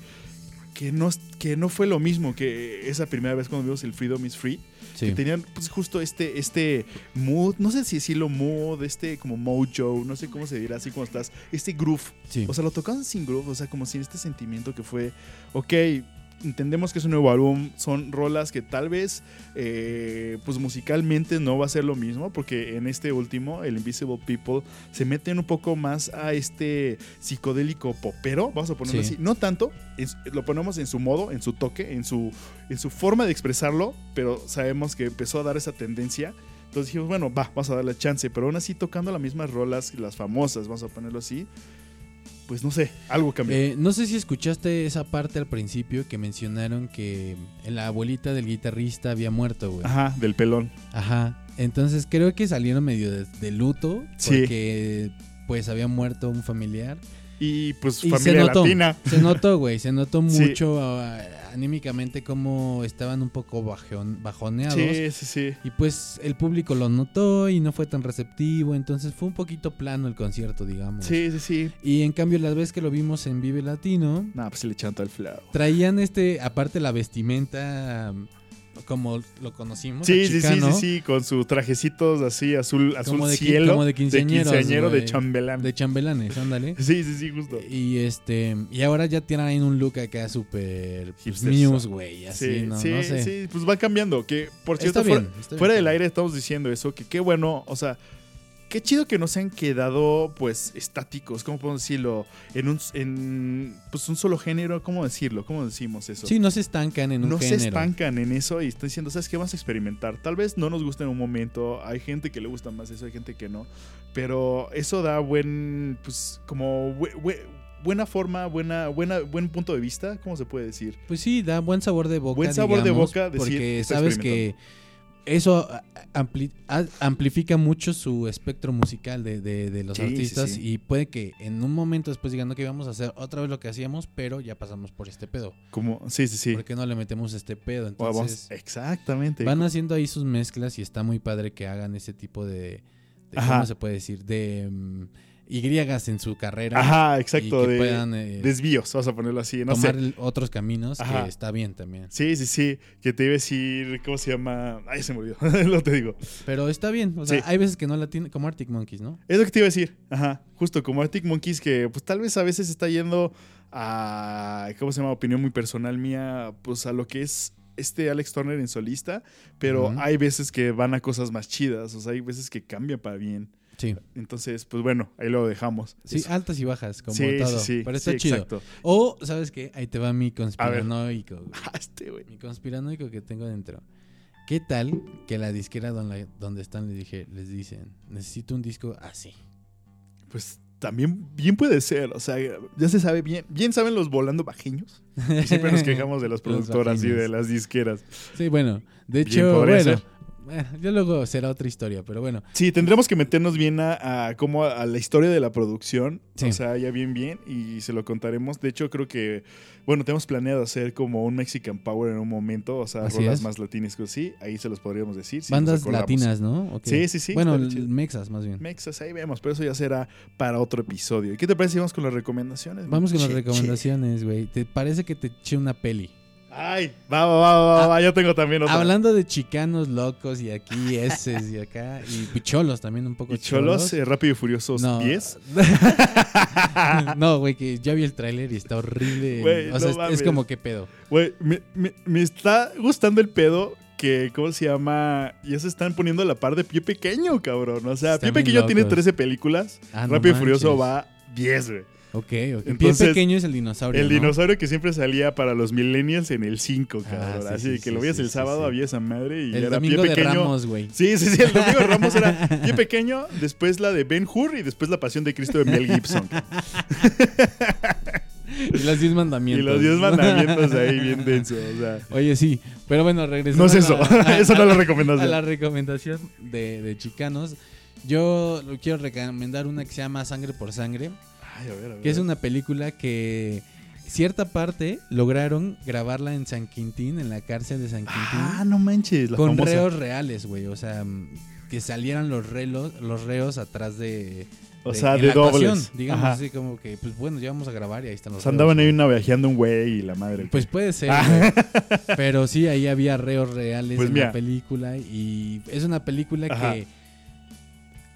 que, no, que no fue lo mismo que esa primera vez cuando vimos el Freedom is Free, Sí. que tenían pues justo este, este mood, no sé si decirlo mood, este como mojo, no sé cómo se dirá así como estás, este groove. Sí. O sea, lo tocaban sin groove, o sea, como sin este sentimiento que fue, ok, entendemos que es un nuevo álbum, son rolas que tal vez, eh, pues musicalmente no va a ser lo mismo, porque en este último, el Invisible People, se meten un poco más a este psicodélico popero, vamos a ponerlo Sí. así, no tanto, es- lo ponemos en su modo, en su toque, en su, en su forma de expresarlo, pero sabemos que empezó a dar esa tendencia. Entonces dijimos, bueno, va, vamos a darle chance, pero aún así tocando las mismas rolas, las famosas, vamos a ponerlo así, pues no sé, algo cambió. Eh, no sé si escuchaste esa parte al principio que mencionaron que la abuelita del guitarrista había muerto, güey. Ajá, del pelón. Ajá. Entonces creo que salieron medio de, de luto Sí. porque pues había muerto un familiar. Y pues Y se familia notó. latina. Se notó, güey, se notó Sí. mucho a- anímicamente como estaban un poco bajon- bajoneados. Sí, sí, sí. Y pues el público lo notó y no fue tan receptivo, entonces fue un poquito plano el concierto, digamos. Sí, sí, sí. Y en cambio, las veces que lo vimos en Vive Latino, No, pues se le echaron todo el flow. traían este, aparte la vestimenta como lo conocimos. Sí, sí, sí, sí, sí, con sus trajecitos así, azul, azul Como de cielo. como de quinceañero de güey. chambelán. De chambelanes, ándale. Sí, sí, sí, justo. Y este, y ahora ya tienen un look acá súper pues, Hipster. Muse, güey, así, sí, no, sí, no sé. sí, pues va cambiando. Que, por cierto, fuera del aire estamos diciendo eso, que qué bueno, o sea, qué chido que no se han quedado, pues, estáticos, ¿cómo podemos decirlo? En un, en, pues, un solo género, ¿cómo decirlo? ¿Cómo decimos eso? Sí, no se estancan en un no género. se estancan en eso y están diciendo, ¿sabes qué? Vamos a experimentar. Tal vez no nos guste en un momento, hay gente que le gusta más eso, hay gente que no, pero eso da buen, pues, como bue- bue- buena forma, buena, buena, buen punto de vista, ¿cómo se puede decir? Pues sí, da buen sabor de boca. Buen sabor de boca decir, porque sabes que eso ampli- amplifica mucho su espectro musical de, de- de los Sí, artistas sí. y puede que en un momento después digan, que vamos a hacer otra vez lo que hacíamos, pero ya pasamos por este pedo. Como, sí, sí, sí. ¿Por qué no le metemos este pedo? Vamos- Entonces, exactamente. van haciendo ahí sus mezclas y está muy padre que hagan ese tipo de. ¿cómo se puede decir? De mm, Y en su carrera. Ajá, y exacto. que de puedan eh, desvíos, vamos a ponerlo así, no tomar sé. otros caminos, Ajá. que está bien también. Sí, sí, sí. Que te iba a decir, ¿cómo se llama? Ay, se me olvidó. lo te digo. Pero está bien, o sea, Sí. hay veces que no la tiene, como Arctic Monkeys, ¿no? Es lo que te iba a decir. Ajá. Justo como Arctic Monkeys, que pues tal vez a veces está yendo a. ¿Cómo se llama? Opinión muy personal mía. Pues a lo que es este Alex Turner en solista. Pero hay veces que van a cosas más chidas. O sea, hay veces que cambian para bien. Sí. Entonces, pues bueno, ahí lo dejamos. Sí, Eso. altas y bajas, como sí, todo. sí, sí. Pero está Sí, chido. Exacto. O, ¿sabes qué? Ahí te va mi conspiranoico. güey. Este, güey. Mi conspiranoico que tengo dentro. ¿Qué tal que la disquera donde, donde están les dije, les dicen, necesito un disco así? Pues también bien puede ser. O sea, ya se sabe bien. Bien saben los volando bajiños. Y siempre nos quejamos de las productoras y de las disqueras. Sí, bueno, de Bien hecho, bueno, ser. Eh, ya luego será otra historia, pero bueno, Sí, tendremos que meternos bien a, a como a, a la historia de la producción. Sí. O sea, ya bien, bien. Y se lo contaremos. De hecho, creo que, bueno, tenemos planeado hacer como un Mexican Power en un momento. O sea, Así rolas es. más latinas que sí. Ahí se los podríamos decir. si bandas latinas, ¿no? Sí, sí, sí. Bueno, mexas más bien. Mexas, ahí vemos. Pero eso ya será para otro episodio. ¿Y qué te parece si vamos con las recomendaciones? Vamos con las Che, recomendaciones, güey. ¿Te parece que te eché una peli? Ay, va, va, va, va, Ah, va, Yo tengo también otra. Hablando de chicanos locos y aquí eses y acá y picholos también un poco Y Cholos, eh, Rápido y Furiosos No. 10. no, güey, que ya vi el tráiler y está horrible. O no sea, es- como que pedo. Güey, me, me- me está gustando el pedo que, ¿cómo se llama? Ya se están poniendo a la par de Pie Pequeño, cabrón. O sea, Pie Pequeño tiene locos. 13 películas. Ah, no Rápido y Furioso va 10, güey. Ok, ok. Pie pequeño es el dinosaurio. El ¿no? dinosaurio que siempre salía para los millennials en el 5, Ah, cabrón. sí, Así sí, que sí, lo veías el sábado, había esa madre y El era domingo Pie de Pequeño. Ramos, güey. Sí, sí, sí, el domingo de Ramos era Pie Pequeño, después la de Ben Hur y después la Pasión de Cristo de Mel Gibson. Y los 10 y mandamientos. los 10 mandamientos ahí bien densos, o sea. Oye, sí. Pero bueno, regresando No es eso, a la- eso no es la a recomendación. la recomendación de, de chicanos. Yo quiero recomendar una que se llama Sangre por Sangre, Ay, a ver, a ver. que es una película que cierta parte lograron grabarla en San Quintín, en la cárcel de San Quintín, Ah, no manches, la con famosa. reos reales, güey. O sea, que salieran los relos, los reos atrás de. O sea, de dobles. Digamos Ajá. así como que, pues bueno, ya vamos a grabar y ahí están O los sea, reos, andaban ahí navejeando un güey y la madre. Pues puede ser, Ah. Pero sí, ahí había reos reales Pues en mira. la película. Y es una película Ajá. que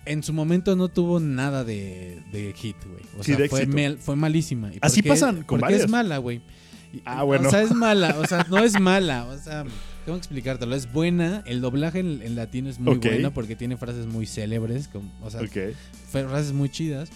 en su momento no tuvo nada de, de hit, güey. O Sí, sea, de fue, mel- fue malísima. ¿Y Así pasan con Porque varias. es mala, güey. Ah, bueno. O sea, es mala. O sea, no es mala. O sea, ¿cómo explicártelo? Es buena. El doblaje en, en latino es muy Ok. bueno porque tiene frases muy célebres. como- o sea, frases muy chidas.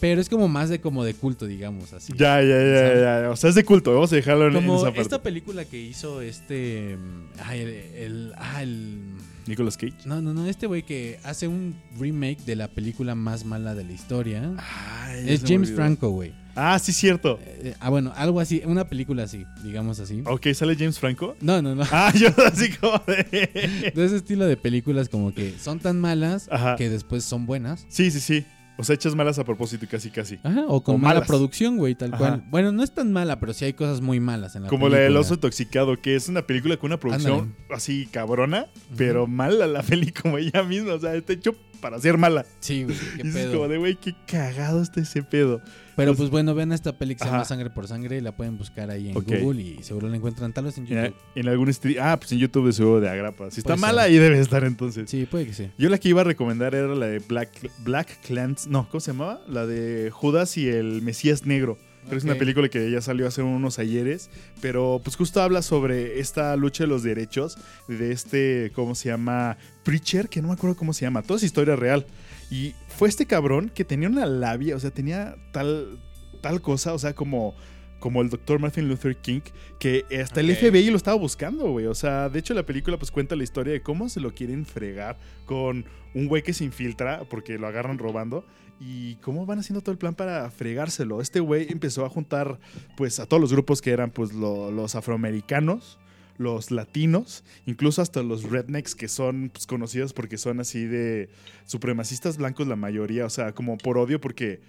Pero es como más de como de culto, digamos, así. Ya, ya, ya, ¿Sabes? ya, ya. O sea, es de culto. Vamos a dejarlo en, en Como esa parte. esta película que hizo este. mm, Ay, el. el- ah, el- Nicolas Cage. no, no, no. Este güey que hace un remake de la película más mala de la historia. Ay, ya es James. Franco, güey. Ah, sí, cierto. Eh, ah, bueno, algo así. Una película así, digamos así. Ok, ¿sale James Franco? No, no, no. Ah, yo así como de... De ese estilo de películas como que son tan malas Ajá. que después son buenas. Sí, sí, sí. O sea, hechas malas a propósito y casi casi. Ajá, o con O mala malas. producción, güey, tal Ajá. cual. Bueno, no es tan mala, pero sí hay cosas muy malas en la Como la del oso intoxicado, que es una película con una producción así cabrona, pero mala la peli como ella misma. O sea, está hecho para ser mala. Sí, güey, qué Y es pedo. como de, güey, qué cagado está ese pedo. Pero pues bueno, ven esta peli que se llama Ajá. Sangre por Sangre y la pueden buscar ahí en Ok. Google y seguro la encuentran tal vez en YouTube. en algún stream. Ah, pues en YouTube de seguro de Agrapa. Si está Puede mala, ser. ahí debe estar entonces. Sí, puede que sí. Yo la que iba a recomendar era la de Black, Black Clans. No, ¿cómo se llamaba? La de Judas y el Mesías Negro. Pero es una Ok. película que ya salió hace unos ayeres. Pero pues justo habla sobre esta lucha de los derechos de este, ¿cómo se llama? Preacher, que no me acuerdo cómo se llama. Toda es historia real. Y fue este cabrón que tenía una labia, o sea, tenía tal, tal cosa, o sea, como, como el doctor Martin Luther King, que hasta el. FBI lo estaba buscando, güey. O sea, de hecho la película pues cuenta la historia de cómo se lo quieren fregar con un güey que se infiltra porque lo agarran robando. Y cómo van haciendo todo el plan para fregárselo. Este güey empezó a juntar pues a todos los grupos que eran pues lo- los afroamericanos, los latinos, incluso hasta los rednecks que son pues, conocidos porque son así de supremacistas blancos la mayoría, o sea, como por odio porque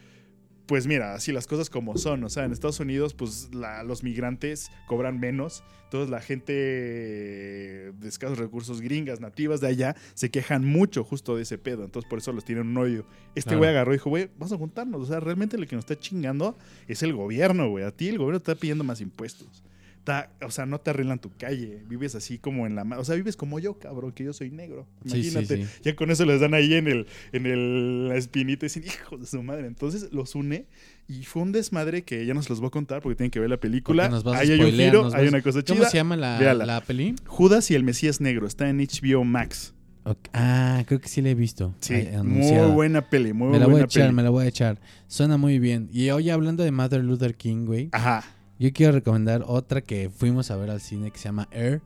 pues mira, así las cosas como son, o sea, en Estados Unidos pues la- los migrantes cobran menos, entonces la gente de escasos recursos gringas, nativas de allá, se quejan mucho justo de ese pedo, entonces por eso los tienen un odio. Este güey agarró y dijo, güey, vamos a juntarnos, o sea, realmente lo que nos está chingando es el gobierno, güey, a ti el gobierno te está pidiendo más impuestos. O sea, no te arreglan tu calle, vives así como en la... O sea, vives como yo, cabrón, que yo soy negro. Sí, sí, Imagínate, sí. ya con eso les dan ahí en el en el, la espinita y dicen, hijo de su madre. Entonces los une y fue un desmadre que ya no se los voy a contar porque tienen que ver la película. Nos vas a ahí hay un giro, nos hay vas- una cosa ¿Cómo chida. se llama la, peli? Judas y el Mesías Negro, está en HBO Max. Ah, creo que sí la he visto. Sí, muy buena peli, muy Me la voy a echar, peli. me la voy a echar. Suena muy bien. Y hoy hablando de Mother Luther King, güey, Ajá. Yo quiero recomendar otra que fuimos a ver al cine que se llama Air,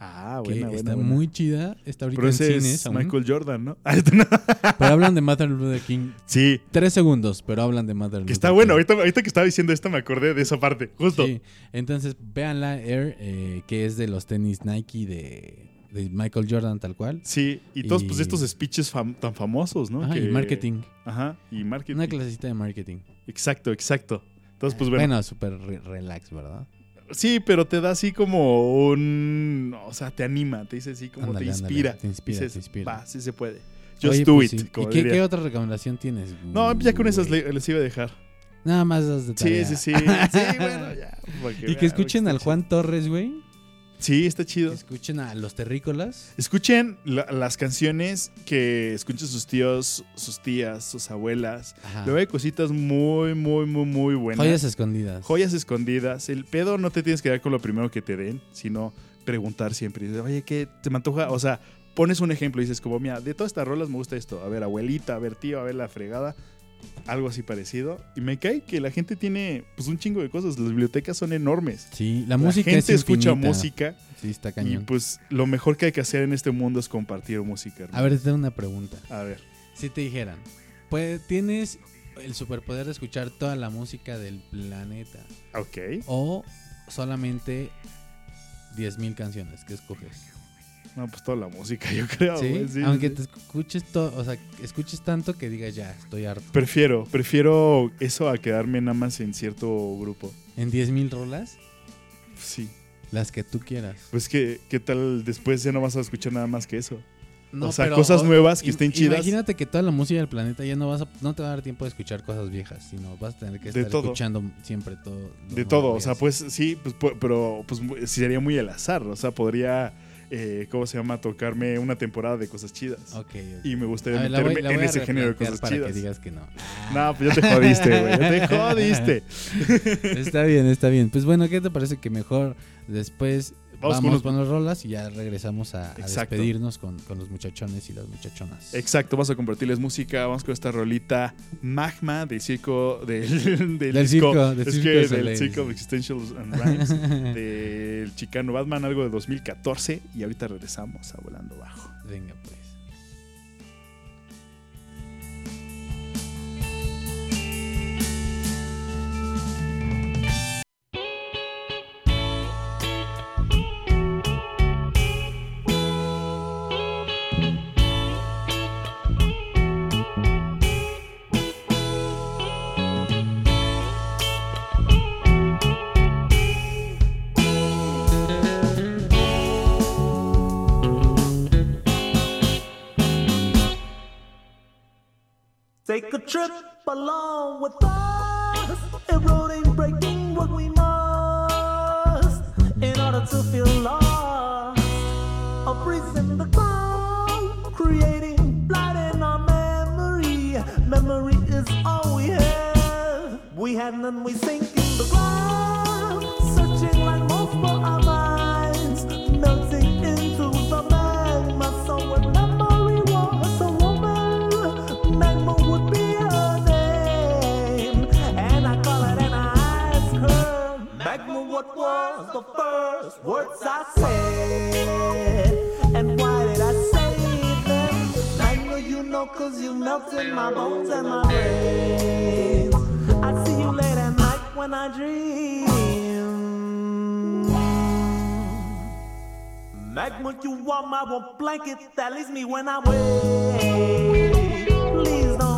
Ah, que buena, buena, está buena. muy chida. Está ahorita Pero en ese cines es aún. Michael Jordan, ¿no? Ah, este no. Pero hablan de Mother Luther King. sí, Tres segundos, pero hablan de Mother que Luther está King. bueno. Ahorita, ahorita que estaba diciendo esto me acordé de esa parte, justo. Sí, entonces véanla Air, eh, que es de los tenis Nike de, de Michael Jordan tal cual. Sí, y todos pues estos speeches fam- tan famosos, ¿no? Ajá, y Que- marketing. Ajá, y marketing. Una clasecita de marketing. Exacto, exacto. Entonces, pues bueno. Bueno, súper re- relax, ¿verdad? Sí, pero te da así como un. O sea, te anima, te dice así como Ándale, te ándale, inspira. te inspira, Dices, te inspira. Va, sí se puede. Just Oye, do pues it. sí. como ¿Y qué, otra recomendación tienes? No, ya con esas le- les iba a dejar. Nada más las de Sí, tarea. sí, sí. Sí, bueno, ya. Y vean, que escuchen al. Juan Torres, güey. Sí, está chido. escuchen a los terrícolas. Escuchen la- las canciones que escuchen sus tíos, sus tías, sus abuelas. Ajá. Luego hay cositas muy, muy, muy, muy buenas. Joyas escondidas. Joyas escondidas. El pedo no te tienes que dar con lo primero que te den, sino preguntar siempre. Dices, Oye, ¿qué te me antoja? O sea, pones un ejemplo y dices como, mira, de todas estas rolas me gusta esto. A ver, abuelita, a ver, tío, a ver, la fregada. Algo así parecido. Y me cae que la gente tiene pues un chingo de cosas. Las bibliotecas son enormes. Sí, la música gente es escucha música Sí, está y cañón. pues lo mejor que hay que hacer en este mundo es compartir música. hermano. A ver, te tengo una pregunta. A ver. Si te dijeran, pues tienes el superpoder de escuchar toda la música del planeta Ok. o solamente 10.000 canciones, ¿qué escoges? No, pues toda la música, yo creo. ¿Sí? güey, sí, Aunque sí. te escuches todo, o sea, escuches tanto que digas ya, estoy harto. Prefiero, prefiero eso a quedarme nada más en cierto grupo. En 10.000 rolas, Sí. las que tú quieras. Pues que, ¿qué tal después ya no vas a escuchar nada más que eso? No, o sea, pero, cosas nuevas que estén chidas. Imagínate que toda la música del planeta ya no vas a, no te va a dar tiempo de escuchar cosas viejas, sino vas a tener que estar escuchando siempre todo. De todo, o sea, pues sí, pues, pu- pero pues sería muy al azar, o sea, podría, eh, ¿cómo se llama? Tocarme una temporada de cosas chidas. Ok, ok. Y me gustaría ver, voy- meterme en voy a ese género de cosas para chidas. que digas que no. No, pues ya te jodiste, güey, ya te jodiste. Está bien, está bien. Pues bueno, ¿qué te parece que mejor después Vamos vamos, con las rolas y ya regresamos a, despedirnos con, con los muchachones y las muchachonas? Exacto, vamos a compartirles música, vamos con esta rolita Magma del circo, del, del, Del disco, circo, del es Circo que de del. Circo Existentials and Rhymes, del Chicano Batman, algo de 2014, y ahorita regresamos a Volando Bajo. Venga, pues. Trip along with us. If road ain't breaking what we must in order to feel lost. A breeze in the ground, creating light in our memory. Memory is all we have. We had none, we sink was the first words I said? And why did I say them? I know you know, cause you melted my bones and my brains. I see you late at night when I dream. Magma, you are my warm blanket that leaves me when I wake. Please don't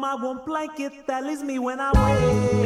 my warm blanket that leaves me when I wake.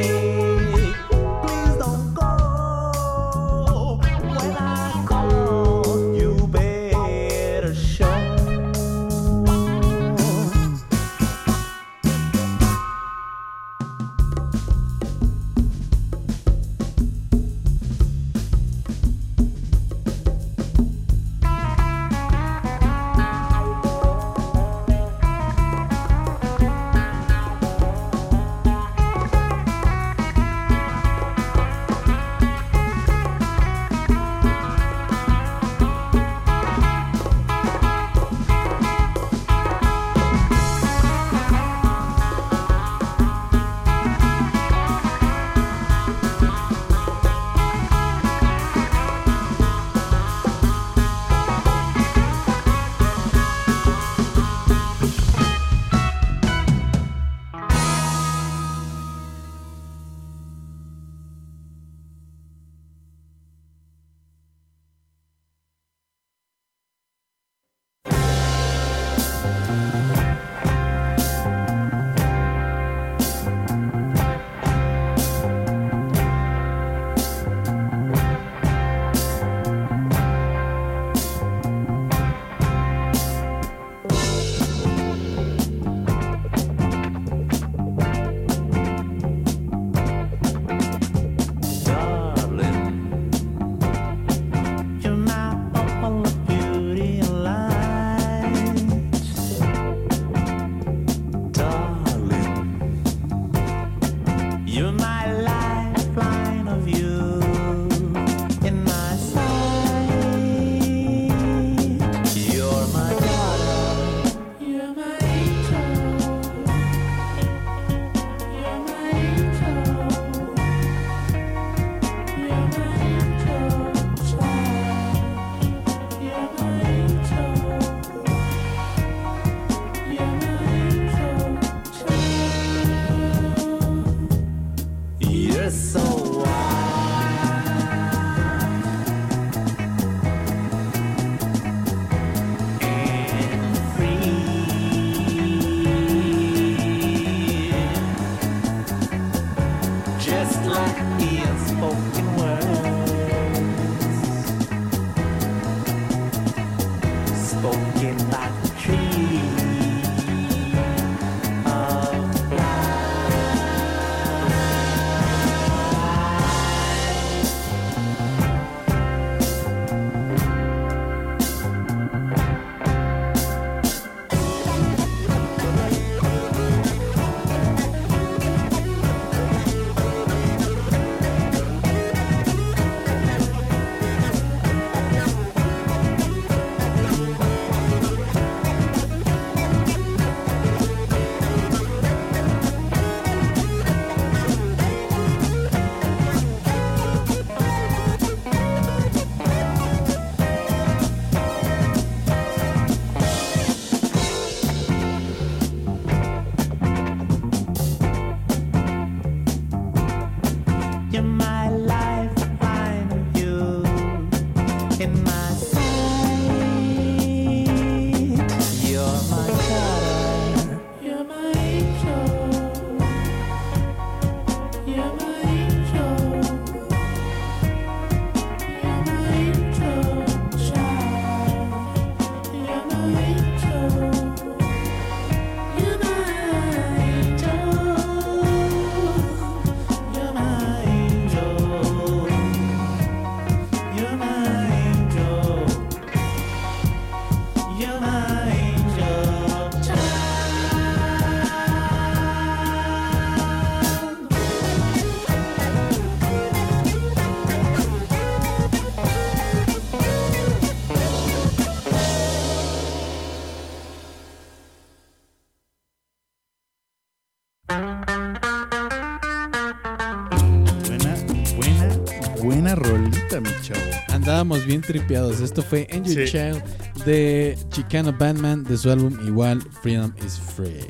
Andábamos bien tripeados. Esto fue Angel Sí. Child de Chicano Batman de su álbum igual Freedom is Free.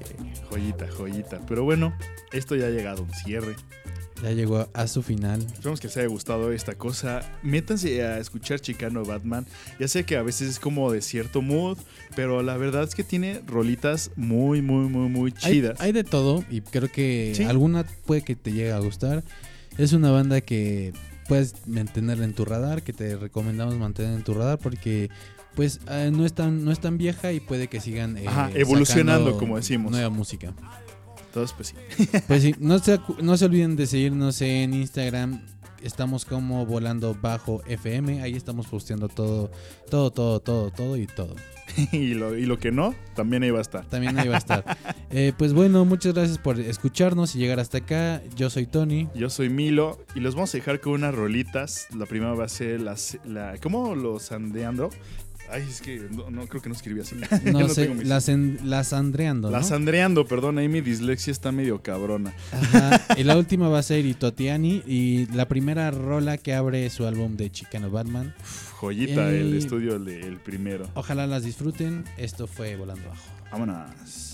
Joyita, joyita. Pero bueno, esto ya ha llegado a un cierre. Ya llegó a su final. Esperamos que les haya gustado esta cosa. Métanse a escuchar Chicano Batman. Ya sé que a veces es como de cierto mood, pero la verdad es que tiene rolitas muy, muy, muy, muy Hay, chidas. hay de todo y creo que Sí. alguna puede que te llegue a gustar. Es una banda que puedes mantenerla en tu radar, que te recomendamos mantener en tu radar porque pues eh, no, es tan, no es tan vieja y puede que sigan eh, Ajá, evolucionando, como decimos. Nueva música. Entonces, pues sí. Pues sí, no se, no se olviden de seguirnos en Instagram. Estamos como volando bajo FM. Ahí estamos posteando todo, todo, todo, todo, todo y todo. y, lo, y lo que no, también ahí va a estar. También ahí va a estar. Eh, pues bueno, muchas gracias por escucharnos y llegar hasta acá. Yo soy Tony. Yo soy Milo y los vamos a dejar con unas rolitas. La primera va a ser la... la ¿Cómo lo sandeando? Ay, es que no, no, creo que no escribí así. Ya No, sé, tengo mis- las, en- las Andreando, ¿no? La sandreando, perdón, ahí mi dislexia está medio cabrona. Ajá. Y la última va a ser Itotiani. Y la primera rola que abre su álbum de Chicano Batman. Uf, joyita el estudio, el, el primero. Ojalá las disfruten. Esto fue Volando Bajo. Vámonos.